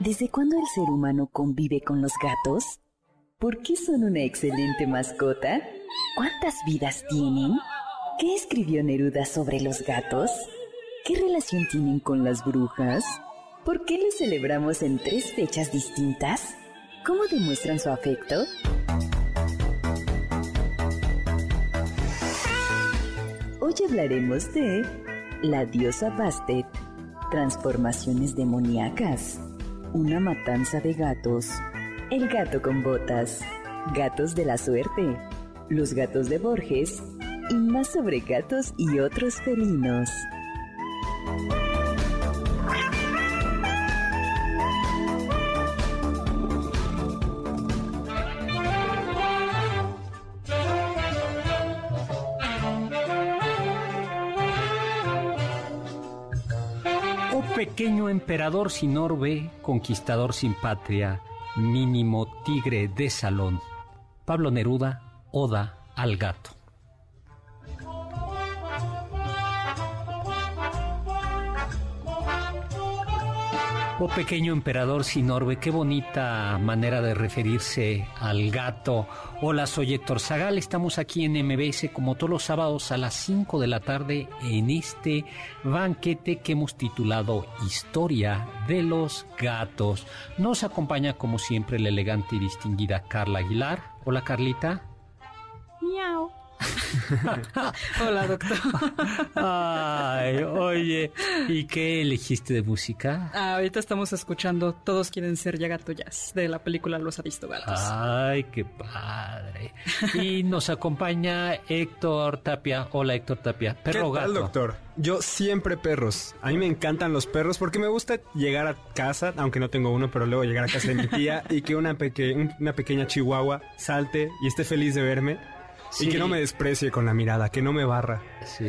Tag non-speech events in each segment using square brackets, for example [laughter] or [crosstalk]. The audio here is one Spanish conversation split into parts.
¿Desde cuándo el ser humano convive con los gatos? ¿Por qué son una excelente mascota? ¿Cuántas vidas tienen? ¿Qué escribió Neruda sobre los gatos? ¿Qué relación tienen con las brujas? ¿Por qué los celebramos en tres fechas distintas? ¿Cómo demuestran su afecto? Hoy hablaremos de la diosa Bastet, transformaciones demoníacas una matanza de gatos. El gato con botas. Gatos de la suerte. Los gatos de Borges. Y más sobre gatos y otros felinos. Pequeño emperador sin orbe, conquistador sin patria, mínimo tigre de salón. Pablo Neruda, Oda al gato. Oh pequeño emperador sin orbe, qué bonita manera de referirse al gato. Hola, soy Héctor Zagal, estamos aquí en MBS como todos los sábados a las 5 de la tarde en este banquete que hemos titulado Historia de los gatos. Nos acompaña como siempre la elegante y distinguida Carla Aguilar. Hola Carlita. Miau. [laughs] Hola, doctor. Ay, oye, ¿y qué elegiste de música? Ah, ahorita estamos escuchando Todos quieren ser Yagato Jazz de la película Los Aristogatos. Ay, qué padre. Y nos acompaña Héctor Tapia. Hola, Héctor Tapia. Perro ¿Qué tal, gato. doctor? Yo siempre perros. A mí me encantan los perros porque me gusta llegar a casa, aunque no tengo uno, pero luego llegar a casa de mi tía y que una, peque- una pequeña chihuahua salte y esté feliz de verme. Sí. Y que no me desprecie con la mirada, que no me barra. Sí.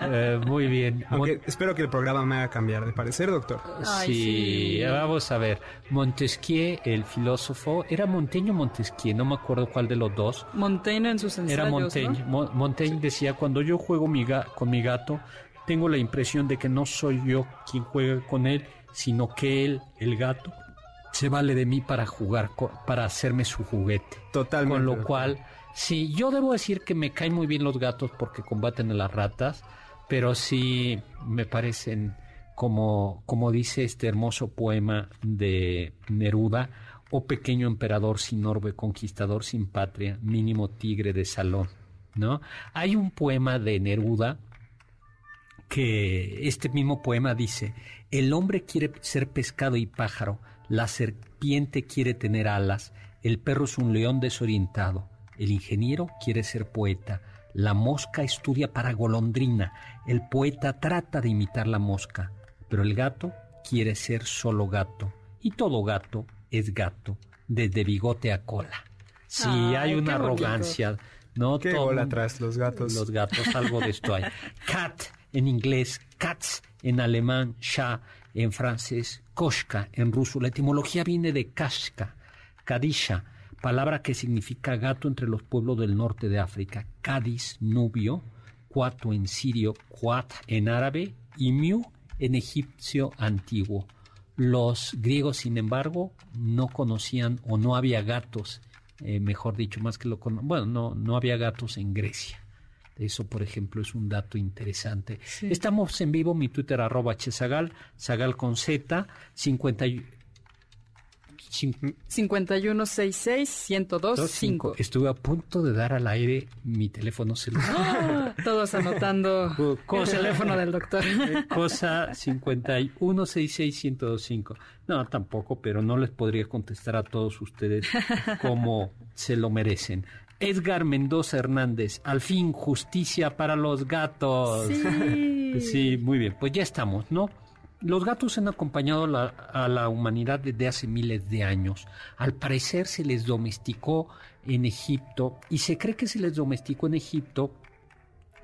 Eh, muy bien. Aunque espero que el programa me haga cambiar de parecer, doctor. Ay, sí, sí. vamos a ver. Montesquieu, el filósofo, era Montaigne o Montesquieu, no me acuerdo cuál de los dos. Montaigne en sus ensayos, Era Montaigne. ¿no? Mo- Montaigne decía, cuando yo juego mi ga- con mi gato, tengo la impresión de que no soy yo quien juega con él, sino que él, el gato, se vale de mí para jugar, para hacerme su juguete. Totalmente. Con lo cual, sí, yo debo decir que me caen muy bien los gatos porque combaten a las ratas, pero sí me parecen, como, como dice este hermoso poema de Neruda, o pequeño emperador sin orbe, conquistador sin patria, mínimo tigre de salón, ¿no? Hay un poema de Neruda que este mismo poema dice, el hombre quiere ser pescado y pájaro, la serpiente quiere tener alas, el perro es un león desorientado, el ingeniero quiere ser poeta, la mosca estudia para golondrina, el poeta trata de imitar la mosca, pero el gato quiere ser solo gato, y todo gato es gato, desde bigote a cola. Sí, Ay, hay una qué bonito. arrogancia, ¿no? Qué Todo atrás, los gatos. los gatos, algo de esto hay. [laughs] Cat en inglés, cats en alemán, sha en francés, koshka en ruso. La etimología viene de kashka, kadisha, palabra que significa gato entre los pueblos del norte de África, Cádiz, Nubio, Cuato en sirio, Cuat en árabe y Miu en egipcio antiguo. Los griegos, sin embargo, no conocían o no había gatos, eh, mejor dicho, más que lo. Bueno, no, no había gatos en Grecia. Eso, por ejemplo, es un dato interesante. Estamos en vivo, mi Twitter arroba chesagal, sagal con Z, 50, 5166-1025. Estuve a punto de dar al aire mi teléfono celular. ¡Ah! Todos anotando el teléfono del doctor. [laughs] Cosa 5166-1025. No, tampoco, pero no les podría contestar a todos ustedes como se lo merecen. Edgar Mendoza Hernández, al fin justicia para los gatos. Sí. Sí, muy bien, pues ya estamos, ¿no? Los gatos han acompañado la- a la humanidad desde hace miles de años. Al parecer se les domesticó en Egipto y se cree que se les domesticó en Egipto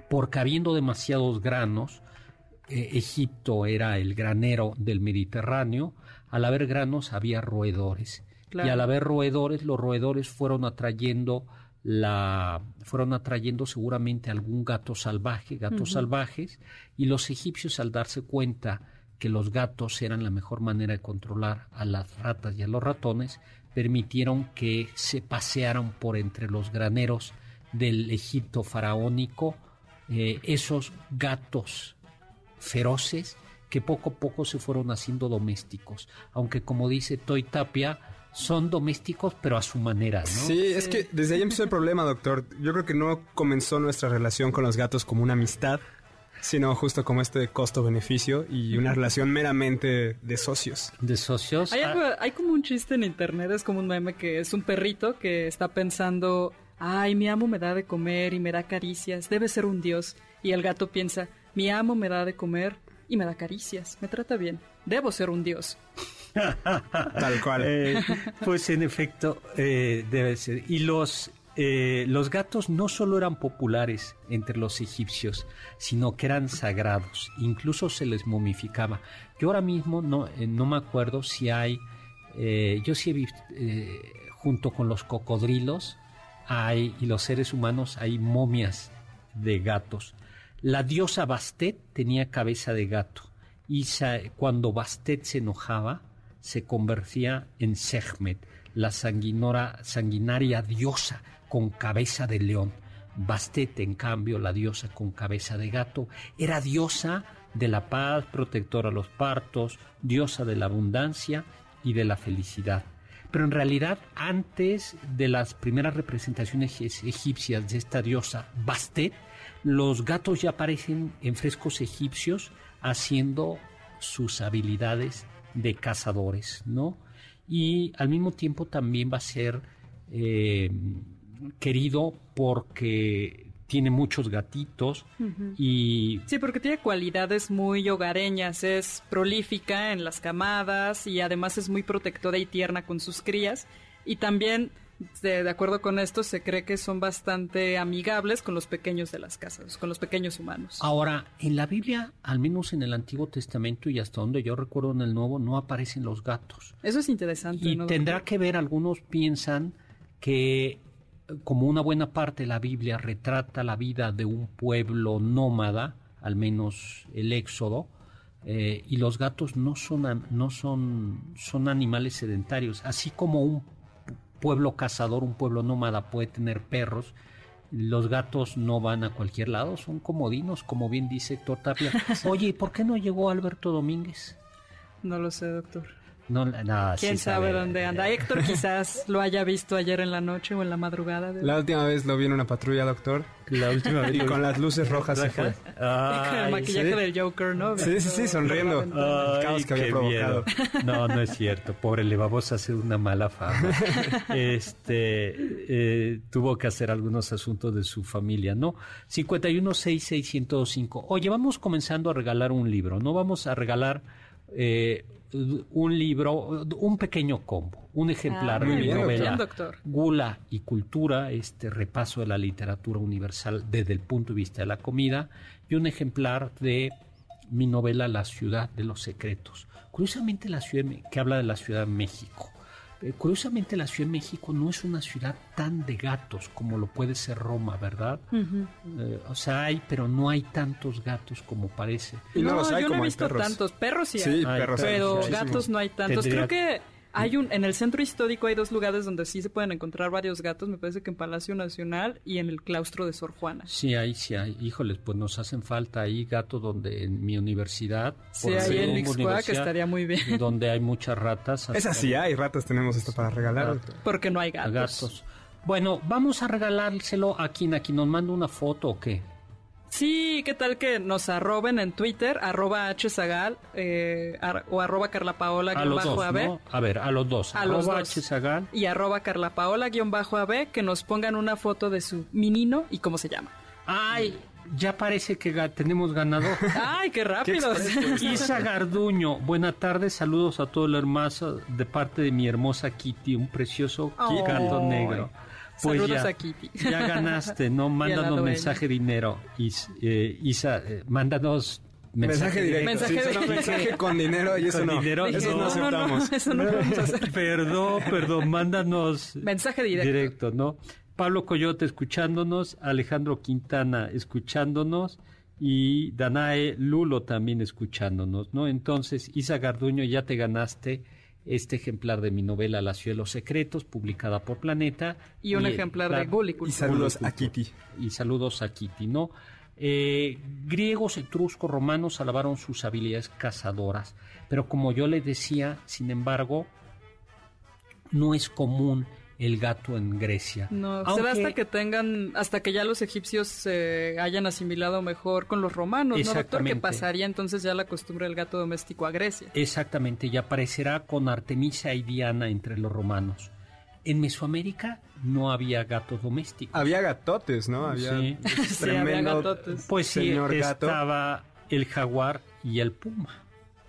porque habiendo demasiados granos, eh, Egipto era el granero del Mediterráneo, al haber granos había roedores. Claro. Y al haber roedores, los roedores fueron atrayendo la fueron atrayendo seguramente algún gato salvaje, gatos salvajes, y los egipcios al darse cuenta que los gatos eran la mejor manera de controlar a las ratas y a los ratones, permitieron que se pasearan por entre los graneros del Egipto faraónico eh, esos gatos feroces que poco a poco se fueron haciendo domésticos, aunque como dice Toy Tapia, son domésticos pero a su manera, ¿no? Sí, es que desde ahí empezó el problema, doctor. Yo creo que no comenzó nuestra relación con los gatos como una amistad, sino justo como este costo-beneficio y una relación meramente de socios. De socios. Hay, ah, algo- hay como un chiste en internet, es como un meme que es un perrito que está pensando, ay, mi amo me da de comer y me da caricias, debe ser un dios. Y el gato piensa, mi amo me da de comer y me da caricias, me trata bien, debo ser un dios. [laughs] Tal cual. Eh, pues en efecto, eh, debe ser. Y los, eh, los gatos no solo eran populares entre los egipcios, sino que eran sagrados. Incluso se les momificaba. Yo ahora mismo no, eh, no me acuerdo si hay. eh, yo sí he visto, junto con los cocodrilos hay, y los seres humanos, hay momias de gatos. La diosa Bastet tenía cabeza de gato. Y cuando Bastet se enojaba, se convertía en Sekhmet, la sanguinora, sanguinaria diosa con cabeza de león. Bastet, en cambio, la diosa con cabeza de gato, era diosa de la paz, protectora a los partos, diosa de la abundancia y de la felicidad. Pero en realidad, antes de las primeras representaciones eg- egipcias de esta diosa Bastet, los gatos ya aparecen en frescos egipcios haciendo sus habilidades de cazadores, ¿no? Y al mismo tiempo también va a ser eh, querido porque tiene muchos gatitos y Sí, porque tiene cualidades muy hogareñas, es prolífica en las camadas y además es muy protectora y tierna con sus crías. Y también, de, acuerdo con esto, se cree que son bastante amigables con los pequeños de las casas, con los pequeños humanos. Ahora, en la Biblia, al menos en el Antiguo Testamento y hasta donde yo recuerdo en el Nuevo, no aparecen los gatos. Eso es interesante. Y ¿no, tendrá que ver, algunos piensan que como una buena parte de la Biblia retrata la vida de un pueblo nómada, al menos el Éxodo, eh, y los gatos no son, no son, son animales sedentarios, así como un pu- pueblo cazador, un pueblo nómada puede tener perros, los gatos no van a cualquier lado, son comodinos, como bien dice Héctor Tapia. [laughs] Oye, ¿y por qué no llegó Alberto Domínguez? No lo sé, doctor. No, no, ¿Quién sí sabe dónde anda? Héctor quizás [laughs] lo haya visto ayer en la noche o en la madrugada. de- La última vez lo vi en una patrulla, doctor. La última vez Y con las luces rojas se fue. con el maquillaje sí. del Joker, ¿no? Sí, sí, sí, sonriendo. El caos que había provocado. No, no es cierto. Pobre, le vamos a hacer una mala fama. [laughs] Este eh, tuvo que hacer algunos asuntos de su familia, ¿no? 5166105. Oye, vamos comenzando a regalar un libro. No vamos a regalar eh, un libro, un pequeño combo, un ejemplar Ah, de mi novela doctor. Gula y Cultura, este repaso de la literatura universal desde el punto de vista de la comida, y un ejemplar de mi novela La ciudad de los secretos. Curiosamente, la ciudad que habla de la Ciudad de México. Eh, curiosamente la Ciudad de México no es una ciudad tan de gatos como lo puede ser Roma, ¿verdad? Eh, o sea, hay, pero no hay tantos gatos como parece. Y no, no, los hay yo no he visto perros. tantos. Perros sí, Sí, hay, perros hay pero gatos no hay tantos. Tendría- Creo que hay un en el centro histórico hay dos lugares donde sí se pueden encontrar varios gatos. Me parece que en Palacio Nacional y en el claustro de Sor Juana. Sí, ahí sí hay. Híjoles, pues nos hacen falta ahí gatos donde en mi universidad. Sí, por ahí en Ixcuac estaría muy bien. [laughs] Donde hay muchas ratas. Es así, hay ratas, tenemos esto para regalar. Porque no hay gatos. gatos. Bueno, vamos a regalárselo a quien, a quien nos manda una foto o qué. Sí, ¿qué tal que nos arroben en Twitter, arroba hzagal eh, ar- o arroba carlapaola A los dos, AB ¿no? A ver, a los dos. A los Arroba dos. Hzagal. y arroba carlapaola AB que nos pongan una foto de su menino y cómo se llama. Ay, ya parece que ga- tenemos ganador. [laughs] ¡Ay, qué rápido! [laughs] Isa Garduño, buenas tardes, saludos a todo el hermoso de parte de mi hermosa Kitty, un precioso gato negro. Pues Saludos ya, a Kitty. Ya ganaste, ¿no? [laughs] Mándanos mensaje dinero. Is- eh, Isa, eh, mándanos mensaje, Mensaje directo. Mensaje sí, directo. mensaje con dinero y eso Con no. dinero, eso no. no aceptamos. [laughs] eso no podemos hacer. Perdón, perdón, mándanos Mensaje directo. directo, ¿no? Pablo Coyote escuchándonos, Alejandro Quintana escuchándonos y Danae Lulo también escuchándonos, ¿no? Entonces, Isa Garduño, ya te ganaste este ejemplar de mi novela La ciudad de los secretos, publicada por Planeta. Y un ejemplar de Gullicultura. Y saludos a Kitty. Y saludos a Kitty, ¿no? Eh, griegos, etruscos, romanos alabaron sus habilidades cazadoras, pero como yo les decía, sin embargo, no es común el gato en Grecia. No, Aunque- será hasta que tengan, hasta que ya los egipcios se hayan asimilado mejor con los romanos, ¿no, doctor? Que Exactamente. pasaría entonces ya la costumbre del gato doméstico a Grecia. Exactamente, y aparecerá con Artemisa y Diana entre los romanos. En Mesoamérica no había gatos domésticos. Había gatotes, ¿no? Había Sí. [laughs] Sí, había tremendo gatotes. Pues sí, señor gato. estaba el jaguar y el puma,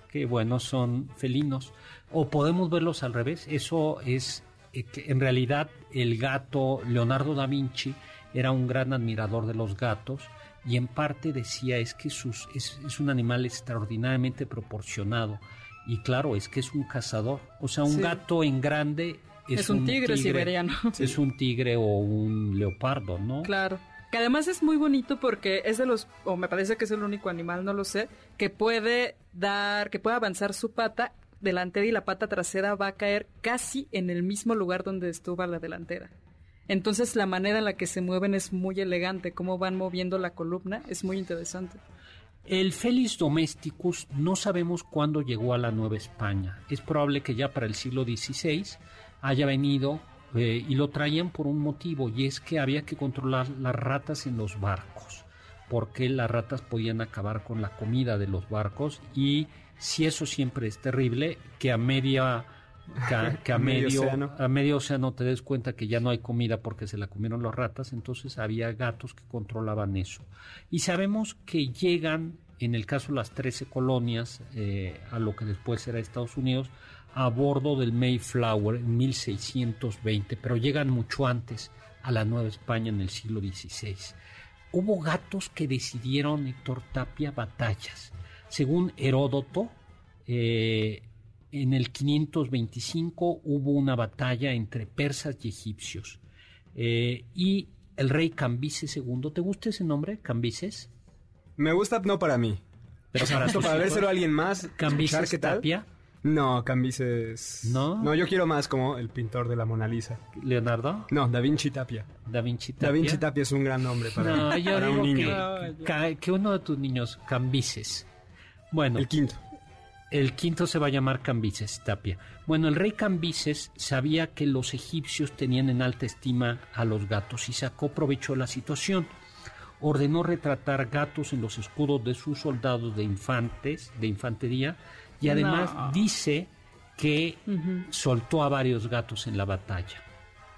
que bueno, son felinos. O podemos verlos al revés, eso es eh, que en realidad el gato, Leonardo da Vinci, era un gran admirador de los gatos y en parte decía es que sus, es, es un animal extraordinariamente proporcionado. Y claro, es que es un cazador. O sea, un Sí. gato en grande es, Es un tigre siberiano. [laughs] Es un tigre o un leopardo, ¿no? Claro. Que además es muy bonito porque es de los, o me parece que es el único animal, no lo sé, que puede dar, que puede avanzar su pata delantera y la pata trasera va a caer casi en el mismo lugar donde estuvo la delantera. Entonces la manera en la que se mueven es muy elegante, cómo van moviendo la columna es muy interesante. El Felis domesticus no sabemos cuándo llegó a la Nueva España. Es probable que ya para el siglo XVI haya venido eh, y lo traían por un motivo y es que había que controlar las ratas en los barcos porque las ratas podían acabar con la comida de los barcos y si eso siempre es terrible que a media [laughs] que a, que a Medio medio, océano. a medio océano te des cuenta que ya no hay comida porque se la comieron las ratas, entonces había gatos que controlaban eso. Y sabemos que llegan, en el caso de las 13 colonias, eh, a lo que después será Estados Unidos, a bordo del Mayflower en 1620, pero llegan mucho antes a la Nueva España en el siglo XVI. Hubo gatos que decidieron, Héctor Tapia, batallas. Según Heródoto, eh, en el 525 hubo una batalla entre persas y egipcios. Eh, y el rey Cambises II, ¿te gusta ese nombre, Cambises? Me gusta, no para mí. Pero para, [laughs] para vérselo a alguien más. Cambises escuchar qué tal. Tapia, No, Cambises. ¿No? No, yo quiero más como el pintor de la Mona Lisa. Leonardo, No, Da Vinci Tapia. Da Vinci Tapia. Da Vinci Tapia es un gran nombre para, No, [laughs] yo para digo un niño. que- que uno de tus niños, Cambises. Bueno, El quinto. El quinto se va a llamar Cambises, Tapia. Bueno, el rey Cambises sabía que los egipcios tenían en alta estima a los gatos y sacó provecho de la situación. Ordenó retratar gatos en los escudos de sus soldados de infantes, de infantería, y además No. dice que soltó a varios gatos en la batalla.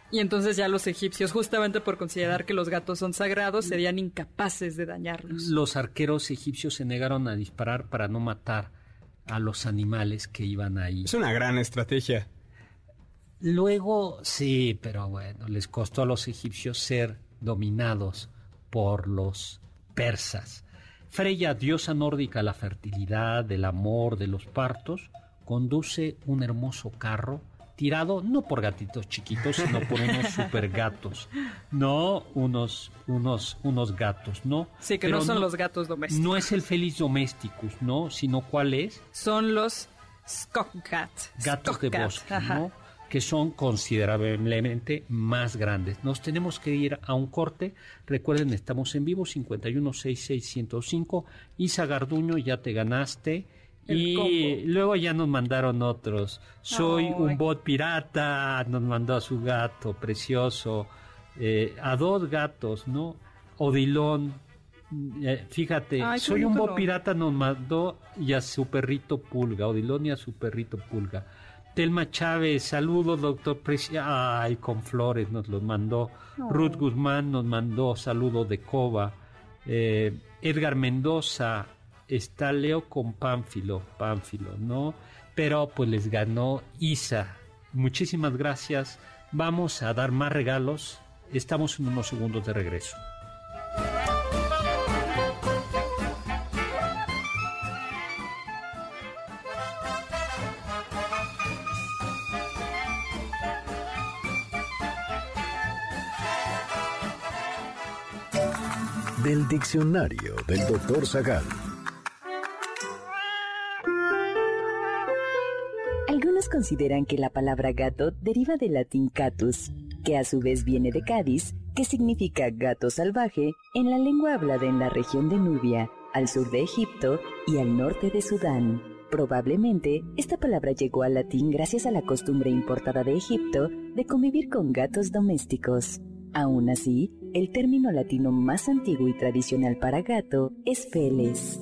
Y entonces ya los egipcios, justamente por considerar que los gatos son sagrados, serían incapaces de dañarlos. Los arqueros egipcios se negaron a disparar para no matar a los animales que iban ahí. Es una gran estrategia. Luego, sí, pero bueno, les costó a los egipcios ser dominados por los persas. Freya, diosa nórdica de la fertilidad, del amor, de los partos, conduce un hermoso carro tirado no por gatitos chiquitos, sino por unos [laughs] super gatos, no unos, unos, unos gatos, ¿no? Sí, que no son los gatos domésticos. No es el Felis domesticus, ¿no? Sino cuál es. Son los Skok Gatos de bosque, ¿no? que son considerablemente más grandes. Nos tenemos que ir a un corte. Recuerden, estamos en vivo, 5166105. Isa Garduño, ya te ganaste. Y luego ya nos mandaron otros. Soy un bot pirata, nos mandó a su gato precioso. Eh, a dos gatos, ¿no? Odilón, eh, fíjate, soy un bot pirata, nos mandó y a su perrito Pulga, Odilón y a su perrito Pulga. Telma Chávez, saludos, doctor Precia. Ay, con flores nos los mandó. Ruth Guzmán nos mandó saludos de Coba. Eh, Edgar Mendoza, está Leo con Pánfilo, Pánfilo, ¿no? Pero pues les ganó Isa. Muchísimas gracias. Vamos a dar más regalos. Estamos en unos segundos de regreso. del diccionario del doctor Zagal. Consideran que la palabra gato deriva del latín catus, que a su vez viene de Cádiz, que significa gato salvaje en la lengua hablada en la región de Nubia, al sur de Egipto y al norte de Sudán. Probablemente esta palabra llegó al latín gracias a la costumbre importada de Egipto de convivir con gatos domésticos. Aún así, el término latino más antiguo y tradicional para gato es feles.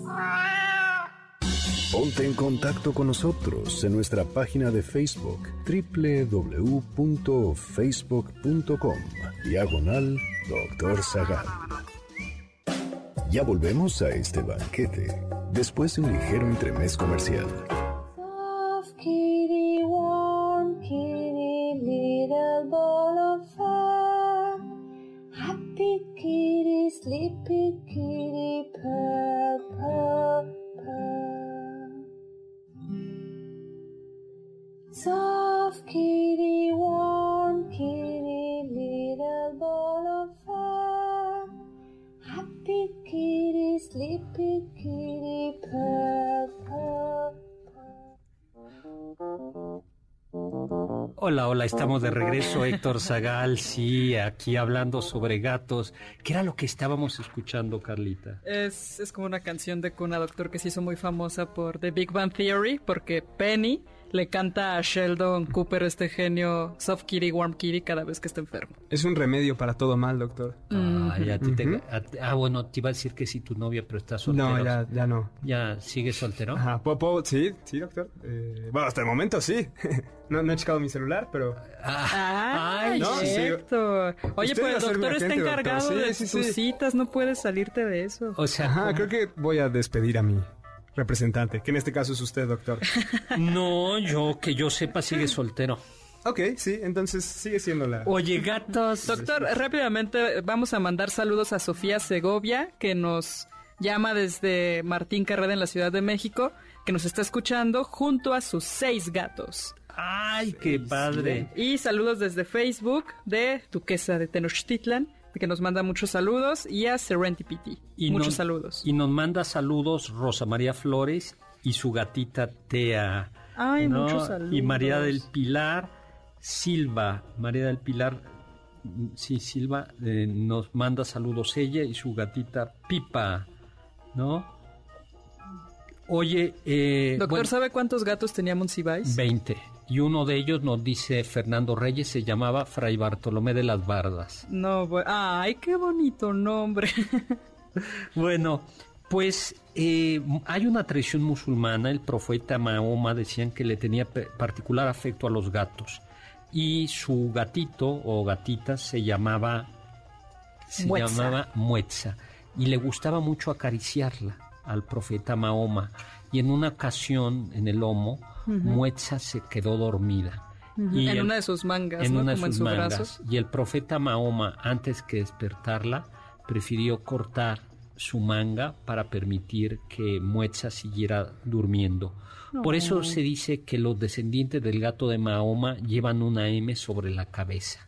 Ponte en contacto con nosotros en nuestra página de Facebook www.facebook.com Diagonal Doctor Zagal. Ya volvemos a este banquete después de un ligero entremés comercial. Hola, hola, estamos de regreso, Héctor Zagal, sí, aquí hablando sobre gatos. ¿Qué era lo que estábamos escuchando, Carlita? Es, es como una canción de Cuna Doctor que se hizo muy famosa por The Big Bang Theory, porque Penny le canta a Sheldon Cooper este genio Soft Kitty, Warm Kitty cada vez que está enfermo. Es un remedio para todo mal, doctor. Ah, ah, bueno, te iba a decir que sí tu novia, pero está soltero. No, ya, ya no. ¿Ya sigue soltero? Ajá, sí, sí, doctor. Eh, bueno, hasta el momento sí. [laughs] no, no he checado mi celular, pero... Ah, ay, no, Oye, pues el doctor está encargado de sus citas, no puedes salirte de eso. O sea, Ajá, creo que voy a despedir a mí representante, que en este caso es usted, doctor. [laughs] No, yo que yo sepa sigue soltero. Ok, sí, entonces sigue siendo la... Oye, gatos. Doctor, rápidamente vamos a mandar saludos a Sofía Segovia, que nos llama desde Martín Carrera en la Ciudad de México, que nos está escuchando junto a sus seis gatos. ¡Ay, qué padre! Y saludos desde Facebook de Duquesa de Tenochtitlan, que nos manda muchos saludos, y a Serendipity. Y muchos saludos. Y nos manda saludos Rosa María Flores y su gatita Tea. Ay, muchos saludos. Y María del Pilar Silva. María del Pilar, sí, Silva, eh, nos manda saludos ella y su gatita Pipa, ¿no? Oye, eh, Doctor, ¿sabe cuántos gatos tenía Monsiváis? Veinte y uno de ellos nos dice Fernando Reyes, se llamaba Fray Bartolomé de las Bardas. No, ay, qué bonito nombre. [laughs] bueno, pues eh, hay una tradición musulmana, el profeta Mahoma decían que le tenía particular afecto a los gatos y su gatito o gatita se llamaba se llamaba Muetza y le gustaba mucho acariciarla al profeta Mahoma y en una ocasión en el lomo Muetza se quedó dormida. y en una de sus mangas, en Una de sus mangas. Y el profeta Mahoma, antes que despertarla, prefirió cortar su manga para permitir que Muetza siguiera durmiendo. Por eso se dice que los descendientes del gato de Mahoma llevan una M sobre la cabeza.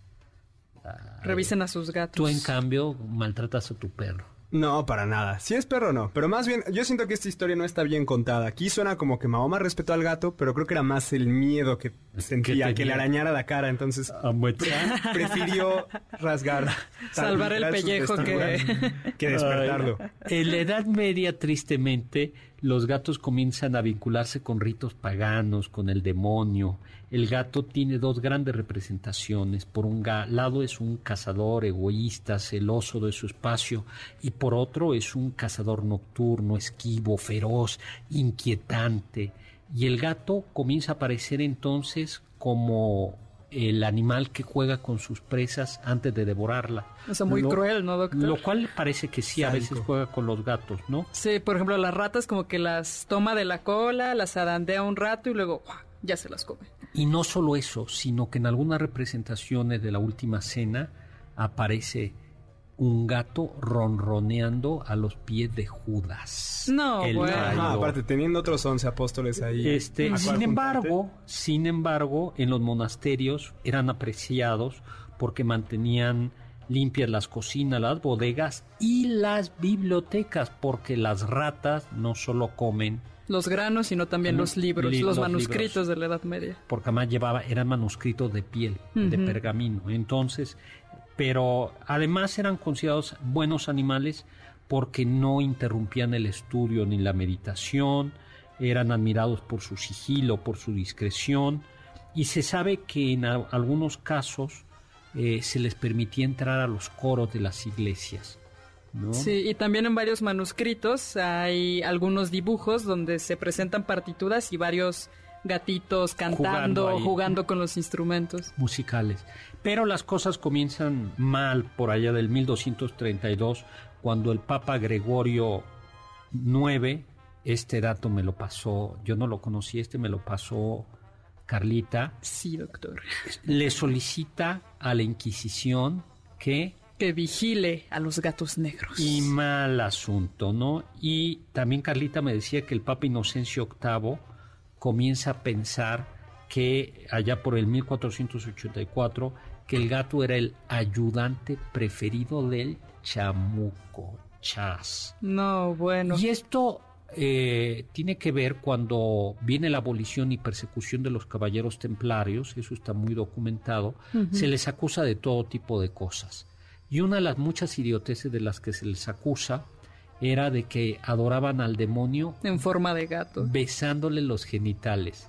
Revisen a sus gatos. Tú, en cambio, maltratas a tu perro. No, para nada. Si es perro, no. Pero más bien, yo siento que esta historia no está bien contada. Aquí suena como que Mahoma respetó al gato, pero creo que era más el miedo que sentía, que le arañara la cara. Entonces, prefirió rasgar. [laughs] Salvar el pellejo que... [laughs] que despertarlo. En la Edad Media, tristemente, los gatos comienzan a vincularse con ritos paganos, con el demonio. El gato tiene dos grandes representaciones. Por un lado es un cazador egoísta, celoso de su espacio, y por otro es un cazador nocturno, esquivo, feroz, inquietante. Y el gato comienza a aparecer entonces como el animal que juega con sus presas antes de devorarla. O sea, muy cruel, ¿no, doctor? Lo cual parece que sí, a veces juega con los gatos, ¿no? Sí, por ejemplo, las ratas como que las toma de la cola, las adandea un rato y luego ya se las come. Y no solo eso, sino que en algunas representaciones de la última cena aparece un gato ronroneando a los pies de Judas. No, bueno. Ah, aparte, teniendo otros once apóstoles ahí. Este, sin embargo, sin embargo, en los monasterios eran apreciados porque mantenían limpias las cocinas, las bodegas y las bibliotecas, porque las ratas no solo comen los granos, sino también los libros, los, manuscritos de la Edad Media. Porque además llevaba, eran manuscritos de piel, de pergamino. Entonces, pero además eran considerados buenos animales porque no interrumpían el estudio ni la meditación, eran admirados por su sigilo, por su discreción, y se sabe que en algunos casos eh, se les permitía entrar a los coros de las iglesias. Sí, y también en varios manuscritos hay algunos dibujos donde se presentan partituras y varios gatitos cantando, jugando, con los instrumentos musicales. Pero las cosas comienzan mal por allá del 1232, cuando el Papa Gregorio IX, este dato me lo pasó, yo no lo conocí, este me lo pasó Carlita. Sí, doctor. Le solicita a la Inquisición que que vigile a los gatos negros. Y mal asunto, ¿no? Y también Carlita me decía que el Papa Inocencio VIII comienza a pensar que allá por el 1484 que el gato era el ayudante preferido del chamuco, chas. No, bueno. Y esto eh, tiene que ver cuando viene la abolición y persecución de los caballeros templarios, eso está muy documentado, se les acusa de todo tipo de cosas. Y una de las muchas idioteces de las que se les acusa era de que adoraban al demonio en forma de gato, besándole los genitales.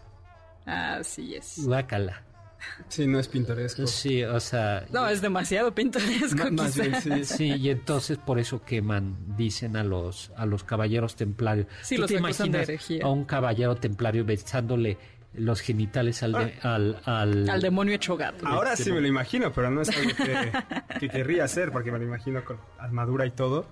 Así es. Guácala. Sí, no es pintoresco. Sí, o sea... No, es demasiado pintoresco. Más sí. sí. y entonces por eso queman, dicen a los, a los caballeros templarios. Sí, los te imaginas a un caballero templario besándole los genitales al, al, al, demonio hecho gato. Ahora sí me lo imagino, pero no es algo [laughs] que, querría hacer porque me lo imagino con armadura y todo.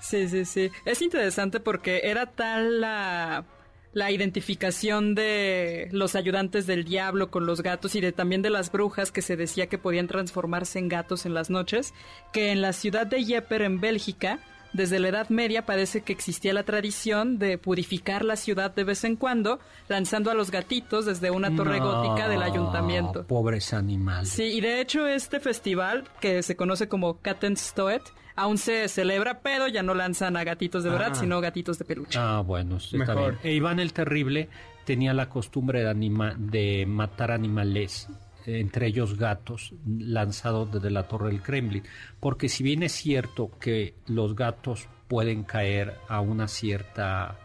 Sí, sí, sí. Es interesante porque era tal la, la identificación de los ayudantes del diablo con los gatos y de también de las brujas que se decía que podían transformarse en gatos en las noches, que en la ciudad de Yepper en Bélgica desde la Edad Media parece que existía la tradición de purificar la ciudad de vez en cuando, lanzando a los gatitos desde una torre gótica del ayuntamiento. Pobres animales. Sí, y de hecho este festival, que se conoce como Kattenstoet, aún se celebra, pero ya no lanzan a gatitos de verdad, ah. sino gatitos de peluche. Ah, bueno, está bien. E Iván el Terrible tenía la costumbre de, anima de matar animales entre ellos gatos, lanzados desde la torre del Kremlin. Porque si bien es cierto que los gatos pueden caer a una cierta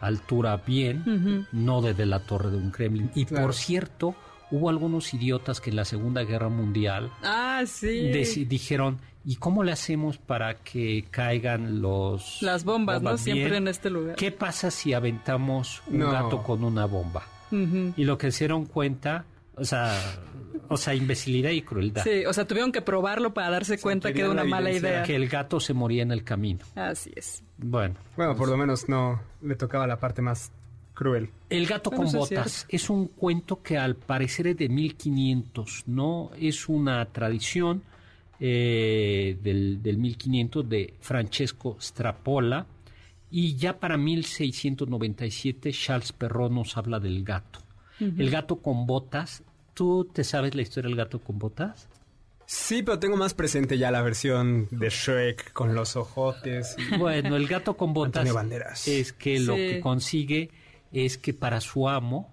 altura bien, no desde la torre de un Kremlin. Y por cierto, hubo algunos idiotas que en la Segunda Guerra Mundial ah, sí. dijeron, ¿y cómo le hacemos para que caigan los... Las bombas, ¿no? Siempre en este lugar. ¿Qué pasa si aventamos un gato con una bomba? Y lo que se dieron cuenta, o sea, o sea, imbecilidad y crueldad. Sí, o sea, tuvieron que probarlo para darse cuenta que era una mala idea. Que el gato se moría en el camino. Así es. Bueno. Bueno, por lo menos no le tocaba la parte más cruel. El gato con botas es, un cuento que al parecer es de 1500, ¿no? Es una tradición eh, del, del 1500 de Francesco Strapola. Y ya para 1697 Charles Perrault nos habla del gato. El gato con botas. ¿Tú te sabes la historia del gato con botas? Sí, pero tengo más presente ya la versión de Shrek con los ojotes. Bueno, el gato con botas es que lo que consigue es que para su amo,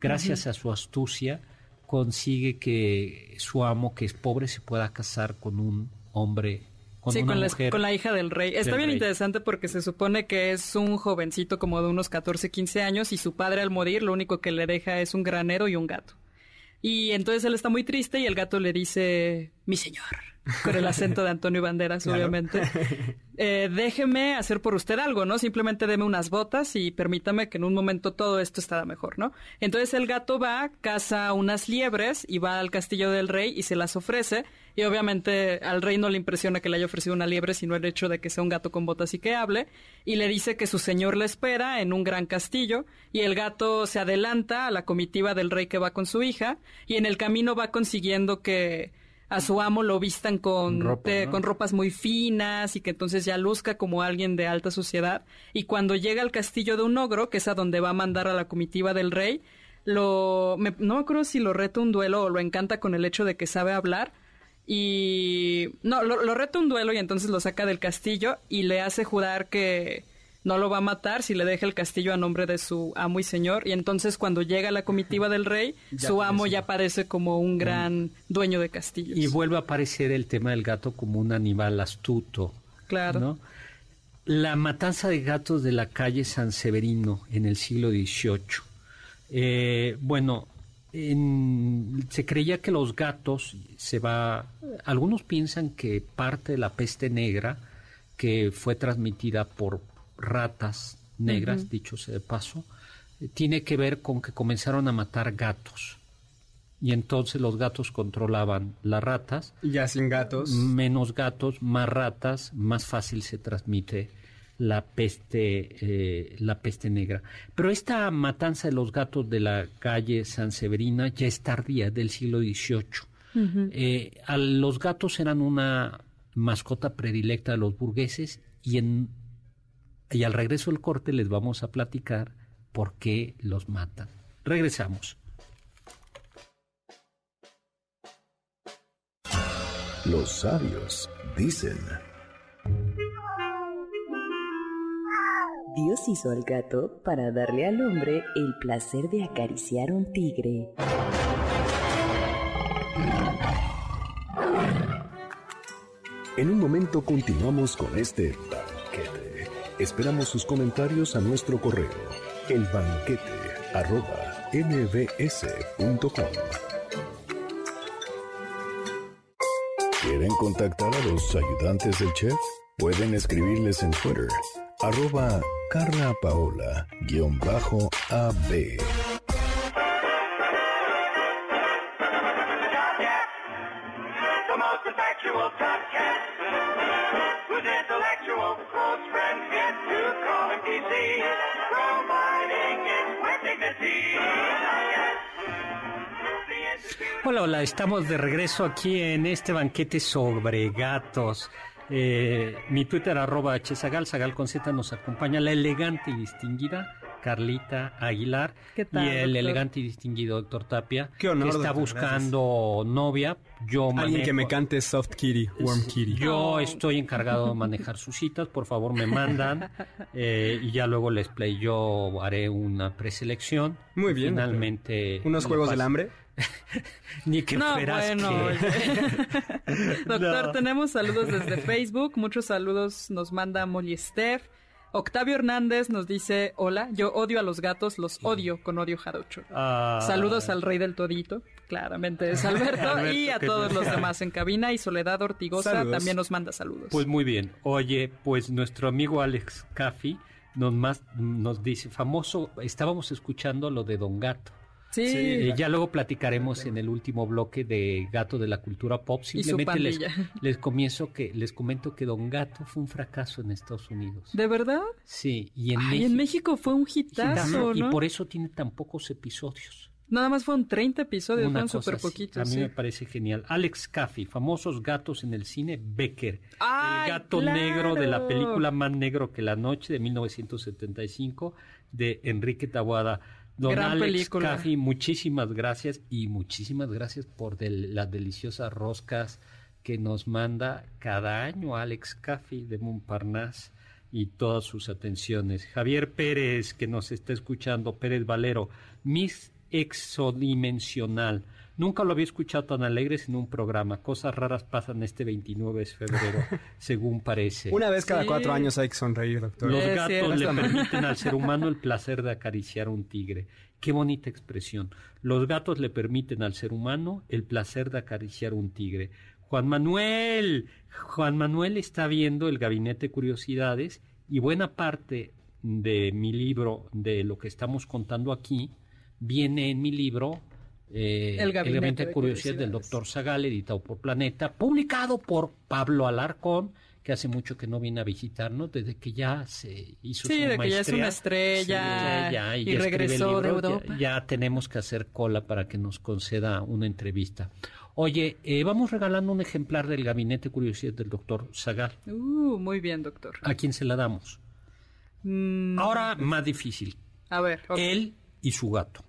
gracias a su astucia, consigue que su amo, que es pobre, se pueda casar con un hombre con sí, con, la, con, la, hija del rey. Está bien interesante porque se supone que es un jovencito como de unos 14, 15 años y su padre al morir lo único que le deja es un granero y un gato. Y entonces él está muy triste y el gato le dice, mi señor, con el acento de Antonio Banderas, obviamente. [laughs] Eh, déjeme hacer por usted algo, ¿no? Simplemente deme unas botas y permítame que en un momento todo esto estará mejor, ¿no? Entonces el gato va, caza unas liebres y va al castillo del rey y se las ofrece. Y obviamente al rey no le impresiona que le haya ofrecido una liebre, sino el hecho de que sea un gato con botas y que hable. Y le dice que su señor le espera en un gran castillo. Y el gato se adelanta a la comitiva del rey que va con su hija. Y en el camino va consiguiendo que a su amo lo vistan con, con ropas muy finas y que entonces ya luzca como alguien de alta sociedad. Y cuando llega al castillo de un ogro, que es a donde va a mandar a la comitiva del rey, lo, no me acuerdo si lo reta un duelo o lo encanta con el hecho de que sabe hablar. Y no, lo, lo reta un duelo y entonces lo saca del castillo y le hace jurar que, no lo va a matar si le deja el castillo a nombre de su amo y señor. Y entonces cuando llega la comitiva del rey, su amo ya aparece como un gran dueño de castillos. Y vuelve a aparecer el tema del gato como un animal astuto. Claro. La matanza de gatos de la calle San Severino en el siglo XVIII. Eh, bueno, se creía que los gatos se va. Algunos piensan que parte de la peste negra que fue transmitida por ratas negras, dicho sea de paso, eh, tiene que ver con que comenzaron a matar gatos. Y entonces los gatos controlaban las ratas. Y ya sin gatos. Menos gatos, más ratas, más fácil se transmite la peste, eh, la peste negra. Pero esta matanza de los gatos de la calle San Severina ya es tardía, del siglo XVIII. Eh, los gatos eran una mascota predilecta de los burgueses y en y al regreso del corte les vamos a platicar por qué los matan. Regresamos. Los sabios dicen. Dios hizo al gato para darle al hombre el placer de acariciar un tigre. En un momento continuamos con este Esperamos sus comentarios a nuestro correo elbanquete.mbs.com. ¿Quieren contactar a los ayudantes del chef? Pueden escribirles en Twitter, arroba Carla Hola, estamos de regreso aquí en este banquete sobre gatos. Eh, mi Twitter arroba hzagal, sagal con Z nos acompaña la elegante y distinguida Carlita Aguilar y el elegante y distinguido doctor Tapia Qué honor, que está buscando novia. Yo Alguien que me cante Soft Kitty, Warm Kitty. Yo estoy encargado de manejar sus citas, por favor me mandan eh, y ya luego les play. Yo haré una preselección. Muy bien. Finalmente. ¿Unos juegos del hambre? [laughs] Ni que no, bueno. [laughs] Doctor, tenemos saludos desde Facebook. Muchos saludos nos manda Molly Steph. Octavio Hernández nos dice, hola, yo odio a los gatos, los odio con odio jarocho. Ah. Saludos al rey del todito, claramente es Alberto, [laughs] y a todos los demás en cabina. Y Soledad Ortigosa también nos manda saludos. Pues muy bien. Oye, pues nuestro amigo Alex Caffi nos, más, nos dice, famoso, estábamos escuchando lo de Don Gato. Sí. Eh, ya luego platicaremos en el último bloque de Gato de la cultura pop. Simplemente les, [laughs] les, comienzo que les comento que Don Gato fue un fracaso en Estados Unidos. ¿De verdad? Sí, y en, México, en México fue un hitazo, Y por eso tiene tan pocos episodios. Nada más fueron 30 episodios, fueron súper poquitos. A mí me parece genial. Alex Caffey, famosos gatos en el cine, Becker. el gato negro de la película Más negro que la noche de 1975 de Enrique Taboada. Don Alex Caffey, muchísimas gracias y muchísimas gracias por las deliciosas roscas que nos manda cada año Alex Caffey de Montparnasse y todas sus atenciones. Javier Pérez, que nos está escuchando, Pérez Valero, Miss exodimensional. Nunca lo había escuchado tan alegre en un programa. Cosas raras pasan este 29 de febrero, [laughs] según parece. Una vez cada cuatro años hay que sonreír, doctor. Los gatos le permiten al ser humano el [laughs] placer de acariciar un tigre. Qué bonita expresión. Los gatos le permiten al ser humano el placer de acariciar un tigre. Juan Manuel, Juan Manuel está viendo el Gabinete de Curiosidades y buena parte de mi libro, de lo que estamos contando aquí, viene en mi libro eh, El Gabinete, de Curiosidades del Doctor Zagal, editado por Planeta, publicado por Pablo Alarcón, que hace mucho que no viene a visitarnos, desde que ya se hizo sí, su de que ya es una estrella y, regresó de Europa. Ya, tenemos que hacer cola para que nos conceda una entrevista. Oye, eh, vamos regalando un ejemplar del Gabinete de Curiosidades del Doctor Zagal. Uh, muy bien, doctor. ¿A quién se la damos? Mm. Ahora más difícil. A ver. Él y su gato.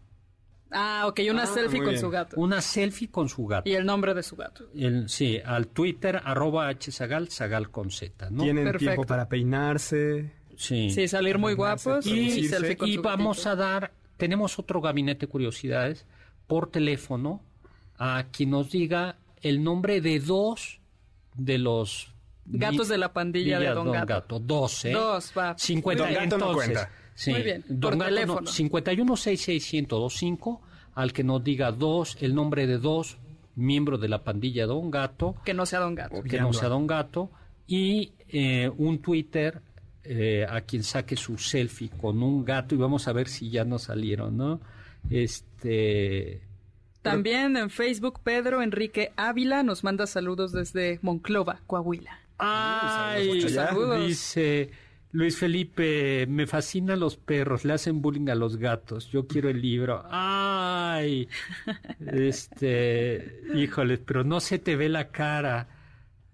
Ah, ok, una ah, selfie con su gato. Una selfie con su gato. Y el nombre de su gato. El, sí, al Twitter, arroba hzagal, zagal con z, ¿no? Tienen tiempo para peinarse. Sí. Sí, salir muy guapos y, selfie con y vamos a dar, tenemos otro gabinete de curiosidades por teléfono a quien nos diga el nombre de dos de los gatos de la pandilla de Don, Don Gato. Dos, ¿eh? Dos, va. 50, Don Gato no cuenta. Muy bien, por teléfono. 5166125, al que nos diga dos, el nombre de dos miembros de la pandilla Don Gato. Que no sea Don Gato. Que no sea Don Gato. Y eh, un Twitter eh, a quien saque su selfie con un gato y vamos a ver si ya nos salieron, ¿no? Este... También en Facebook, Pedro Enrique Ávila nos manda saludos desde Monclova, Coahuila. Ay, saludos. Dice, Luis Felipe, me fascinan los perros, le hacen bullying a los gatos. Yo quiero el libro. Ay, [laughs] este, híjole, pero no se te ve la cara,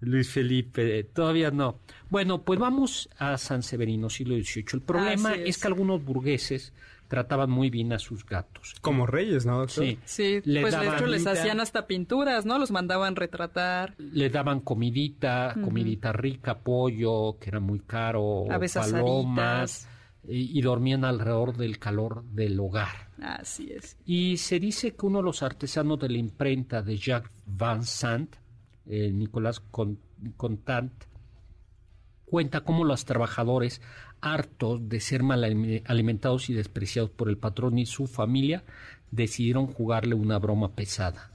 Luis Felipe, todavía no. Bueno, pues vamos a San Severino, siglo XVIII. El problema es que algunos burgueses trataban muy bien a sus gatos. Como reyes, ¿no, doctor? Sí. Sí, pues de hecho les hacían hasta pinturas, ¿no? Los mandaban retratar. Le daban comidita, comidita rica, pollo, que era muy caro, palomas. Y, y, dormían alrededor del calor del hogar. Así es. Y se dice que uno de los artesanos de la imprenta de Jacques Van Sant, eh, Nicolás Contant, cuenta cómo los trabajadores hartos de ser mal alimentados y despreciados por el patrón y su familia, decidieron jugarle una broma pesada.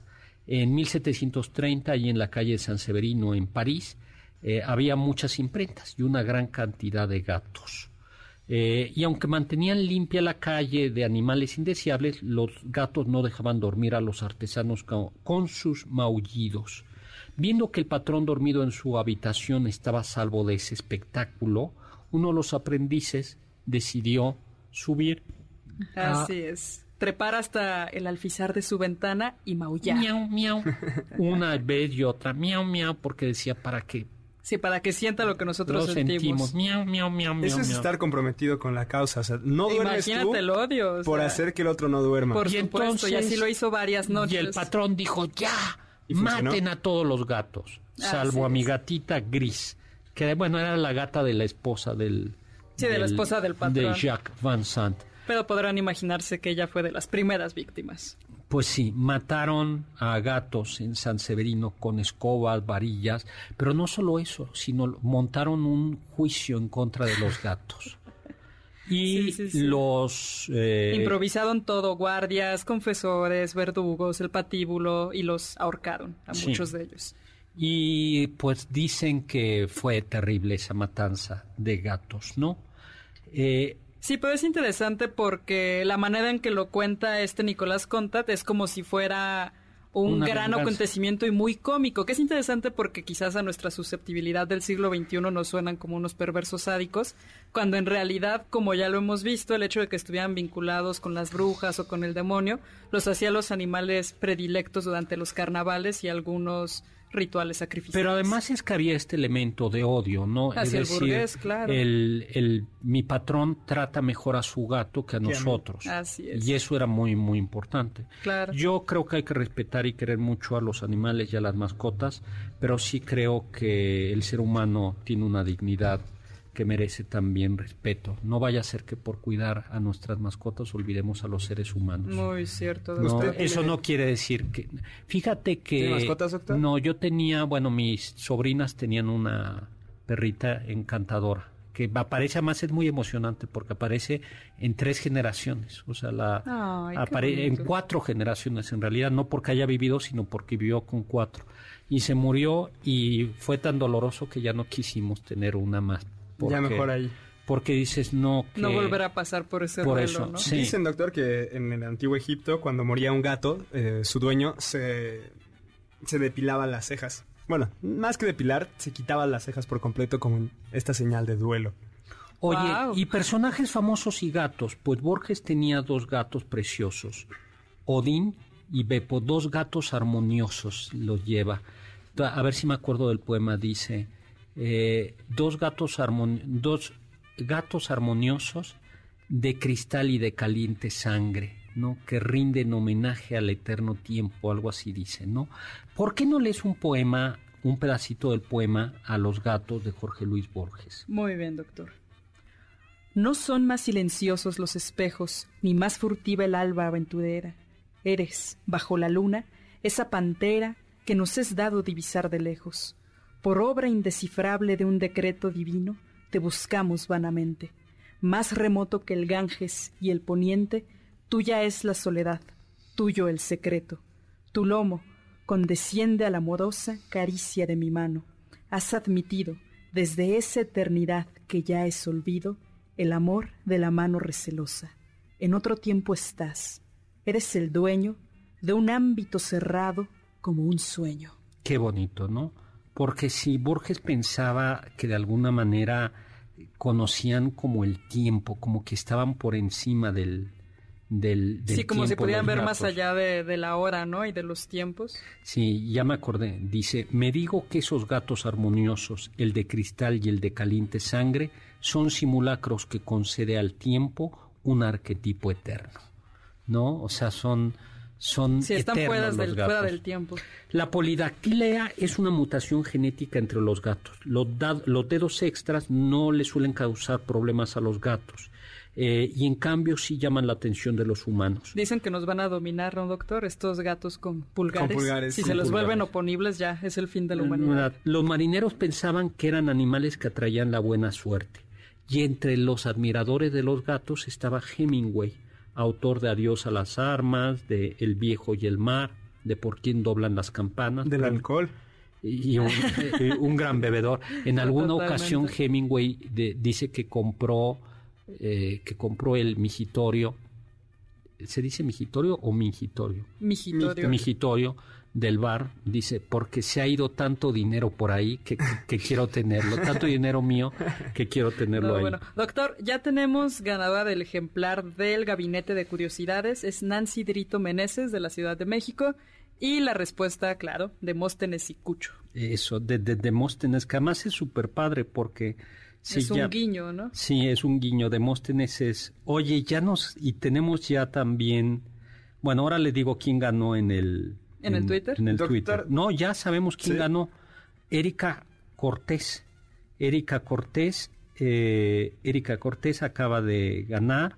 En 1730, allí en la calle San Severino, en París, eh, había muchas imprentas y una gran cantidad de gatos. Eh, y aunque mantenían limpia la calle de animales indeseables, los gatos no dejaban dormir a los artesanos con sus maullidos. Viendo que el patrón dormido en su habitación estaba salvo de ese espectáculo, uno de los aprendices decidió subir. Así es. Trepar hasta el alfizar de su ventana y maullar. Miau, miau. Una vez y otra, miau, miau, porque decía para qué. Sí, para que sienta lo que nosotros sentimos. Miau, miau, miau, miau. Eso es estar comprometido con la causa. O sea, no duermes Imagínate el odio. por hacer que el otro no duerma. Por y supuesto, y así lo hizo varias noches. Y el patrón dijo, ya, maten a todos los gatos, salvo a mi gatita gris que bueno, era la gata de la esposa del... Sí, de la esposa del patrón. De Jacques Van Sant. Pero podrán imaginarse que ella fue de las primeras víctimas. Pues sí, mataron a gatos en San Severino con escobas, varillas, pero no solo eso, sino montaron un juicio en contra de los gatos. [laughs] Y los... Eh, Improvisaron todo, guardias, confesores, verdugos, el patíbulo, y los ahorcaron a muchos de ellos. Y pues dicen que fue terrible esa matanza de gatos, ¿no? Eh, sí, pero es interesante porque la manera en que lo cuenta este Nicolás Contat es como si fuera un gran acontecimiento y muy cómico, que es interesante porque quizás a nuestra susceptibilidad del siglo XXI nos suenan como unos perversos sádicos, cuando en realidad, como ya lo hemos visto, el hecho de que estuvieran vinculados con las brujas o con el demonio, los hacía los animales predilectos durante los carnavales y algunos rituales sacrificiales. Pero además es que había este elemento de odio, ¿no? Hacia es el burgués, claro. El, el, mi patrón trata mejor a su gato que a nosotros. Así es. Y eso era muy, muy importante. Claro. Yo creo que hay que respetar y querer mucho a los animales y a las mascotas, pero sí creo que el ser humano tiene una dignidad que merece también respeto. No vaya a ser que por cuidar a nuestras mascotas olvidemos a los seres humanos. Muy cierto. No, eso no quiere decir que... Fíjate que... ¿Tiene mascotas, doctor? No, yo tenía, bueno, mis sobrinas tenían una perrita encantadora que aparece además es muy emocionante porque aparece en tres generaciones, o sea, la aparece en cuatro generaciones en realidad, no porque haya vivido, sino porque vivió con cuatro y se murió y fue tan doloroso que ya no quisimos tener una más ya mejor ahí. Porque dices, no, que... No volver a pasar por ese por eso, ¿no? Dicen, doctor, que en el antiguo Egipto, cuando moría un gato, eh, su dueño se, se depilaba las cejas. Bueno, más que depilar, se quitaba las cejas por completo como esta señal de duelo. Oye, y personajes famosos y gatos. Pues Borges tenía dos gatos preciosos. Odín y Beppo, dos gatos armoniosos los lleva. A ver si me acuerdo del poema. Dice, eh, dos, gatos dos gatos armoniosos de cristal y de caliente sangre, ¿no? Que rinden homenaje al eterno tiempo, algo así dice, ¿no? ¿Por qué no lees un poema, un pedacito del poema a los gatos de Jorge Luis Borges? Muy bien, doctor. No son más silenciosos los espejos, ni más furtiva el alba aventurera. Eres, bajo la luna, esa pantera que nos es dado divisar de lejos por obra indescifrable de un decreto divino, te buscamos vanamente. Más remoto que el Ganges y el poniente, tuya es la soledad, tuyo el secreto. Tu lomo condesciende a la amorosa caricia de mi mano. Has admitido, desde esa eternidad que ya es olvido, el amor de la mano recelosa. En otro tiempo estás. Eres el dueño de un ámbito cerrado como un sueño. Qué bonito, ¿no? Porque si Borges pensaba que de alguna manera conocían como el tiempo, como que estaban por encima del, del, sí, como si pudieran ver más allá de, de, la hora, ¿no? Y de los tiempos. Sí, ya me acordé. Dice, me digo que esos gatos armoniosos, el de cristal y el de caliente sangre, son simulacros que concede al tiempo un arquetipo eterno, ¿no? O sea, son son sí, están fuera del, fuera del, tiempo. La polidactilea es una mutación genética entre los gatos. Los, los dedos extras no le suelen causar problemas a los gatos. Eh, y en cambio sí llaman la atención de los humanos. Dicen que nos van a dominar, ¿no, doctor? Estos gatos con pulgares. Con pulgares si se los vuelven oponibles ya es el fin de la humanidad. Los marineros pensaban que eran animales que atraían la buena suerte. Y entre los admiradores de los gatos estaba Hemingway autor de Adiós a las armas, de El viejo y el mar, de Por quién doblan las campanas. Del alcohol. Y un, [laughs] gran bebedor. En alguna ocasión Hemingway dice que compró, eh, que compró el migitorio. ¿Se dice migitorio o mingitorio? Migitorio. Migitorio del bar, dice, porque se ha ido tanto dinero por ahí que, quiero tenerlo, tanto dinero mío que quiero tenerlo ahí. Bueno, doctor, ya tenemos ganadora del ejemplar del Gabinete de Curiosidades, es Nancy Drito Meneses de la Ciudad de México. Y la respuesta, claro, Demóstenes y Cucho. Eso, de, de Demóstenes, que además es súper padre porque... es un guiño, ¿no? Sí, es un guiño. Demóstenes es, oye, ya nos, y tenemos ya también, bueno, ahora le digo quién ganó en el, ¿En, el Twitter? En el Twitter. No, ya sabemos quién ganó. Erika Cortés. Erika Cortés. Eh, Erika Cortés acaba de ganar.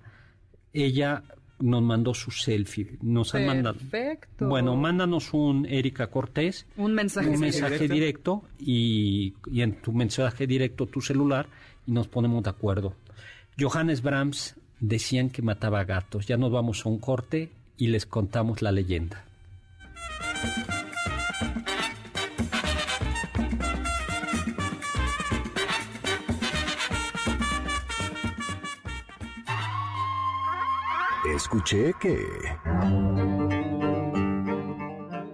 Ella nos mandó su selfie. Nos Perfecto. ha mandado. Bueno, mándanos un Erika Cortés. Un mensaje, un mensaje directo, y, y, en tu mensaje directo tu celular y nos ponemos de acuerdo. Johannes Brahms decían que mataba gatos. Ya nos vamos a un corte y les contamos la leyenda. Escuché que...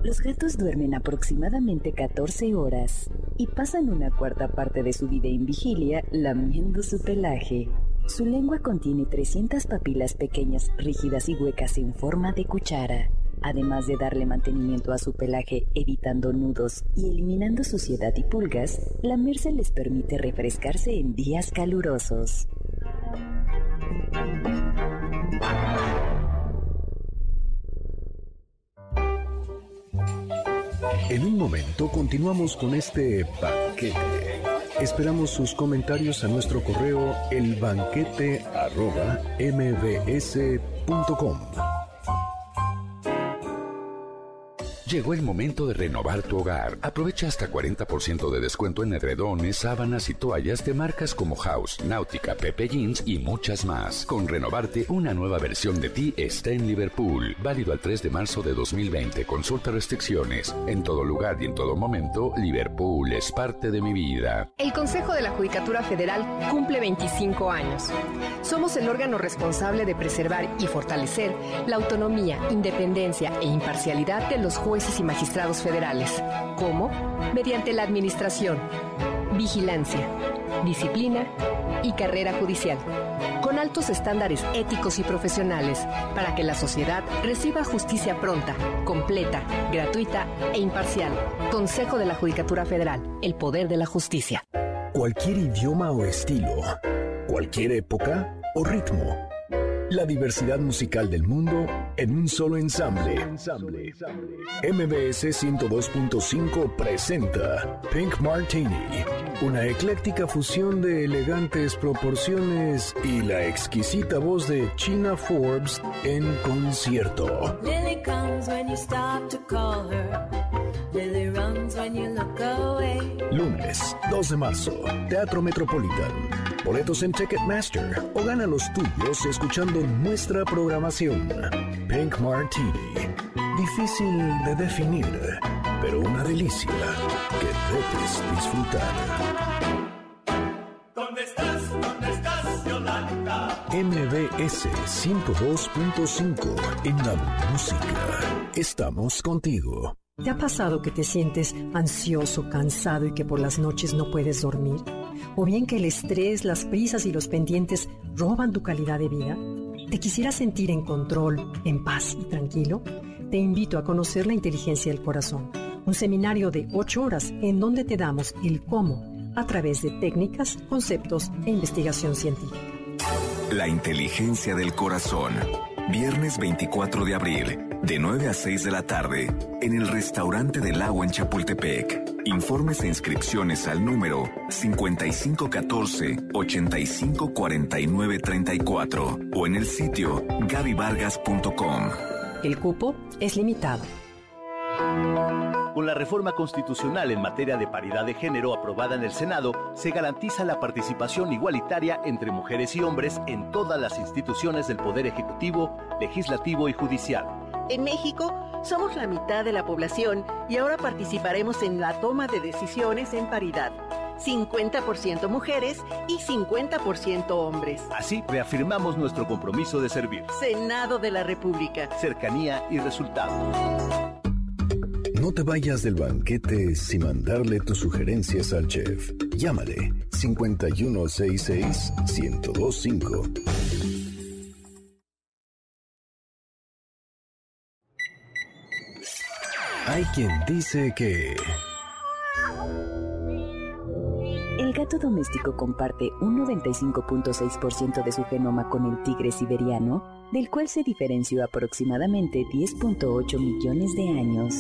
Los gatos duermen aproximadamente 14 horas y pasan una cuarta parte de su vida en vigilia lamiendo su pelaje. Su lengua contiene 300 papilas pequeñas, rígidas y huecas en forma de cuchara. Además de darle mantenimiento a su pelaje evitando nudos y eliminando suciedad y pulgas, lamerse les permite refrescarse en días calurosos. En un momento continuamos con este banquete. Esperamos sus comentarios a nuestro correo elbanquete.mbs.com. Llegó el momento de renovar tu hogar. Aprovecha hasta 40% de descuento en edredones, sábanas y toallas de marcas como House, Náutica, Pepe Jeans y muchas más. Con renovarte, una nueva versión de ti está en Liverpool. Válido al 3 de marzo de 2020. Consulta restricciones. En todo lugar y en todo momento, Liverpool es parte de mi vida. El Consejo de la Judicatura Federal cumple 25 años. Somos el órgano responsable de preservar y fortalecer la autonomía, independencia e imparcialidad de los jueces y magistrados federales. ¿Cómo? Mediante la administración, vigilancia, disciplina y carrera judicial, con altos estándares éticos y profesionales, para que la sociedad reciba justicia pronta, completa, gratuita e imparcial. Consejo de la Judicatura Federal, el poder de la justicia. Cualquier idioma o estilo, cualquier época o ritmo la diversidad musical del mundo en un solo ensamble. MBS 102.5 presenta Pink Martini, una ecléctica fusión de elegantes proporciones y la exquisita voz de China Forbes en concierto. Lunes 2 de marzo, Teatro Metropolitan boletos en Ticketmaster o gana los tuyos escuchando nuestra programación. Pink Martini. Difícil de definir, pero una delicia que debes disfrutar. ¿Dónde estás? ¿Dónde estás, Yolanda? MBS 102.5 en la música. Estamos contigo. ¿Te ha pasado que te sientes ansioso, cansado y que por las noches no puedes dormir? ¿O bien que el estrés, las prisas y los pendientes roban tu calidad de vida? ¿Te quisieras sentir en control, en paz y tranquilo? Te invito a conocer la inteligencia del corazón, un seminario de ocho horas en donde te damos el cómo a través de técnicas, conceptos e investigación científica. La inteligencia del corazón. Viernes 24 de abril, de 9 a 6 de la tarde, en el restaurante del agua en Chapultepec. Informes e inscripciones al número 5514-854934 o en el sitio gabivargas.com. El cupo es limitado. Con la reforma constitucional en materia de paridad de género aprobada en el Senado, se garantiza la participación igualitaria entre mujeres y hombres en todas las instituciones del Poder Ejecutivo, Legislativo y Judicial. En México somos la mitad de la población y ahora participaremos en la toma de decisiones en paridad. 50% mujeres y 50% hombres. Así reafirmamos nuestro compromiso de servir. Senado de la República. Cercanía y resultado. No te vayas del banquete sin mandarle tus sugerencias al chef. Llámale 5166 1025. Hay quien dice que... El gato doméstico comparte un 95.6% de su genoma con el tigre siberiano del cual se diferenció aproximadamente 10.8 millones de años.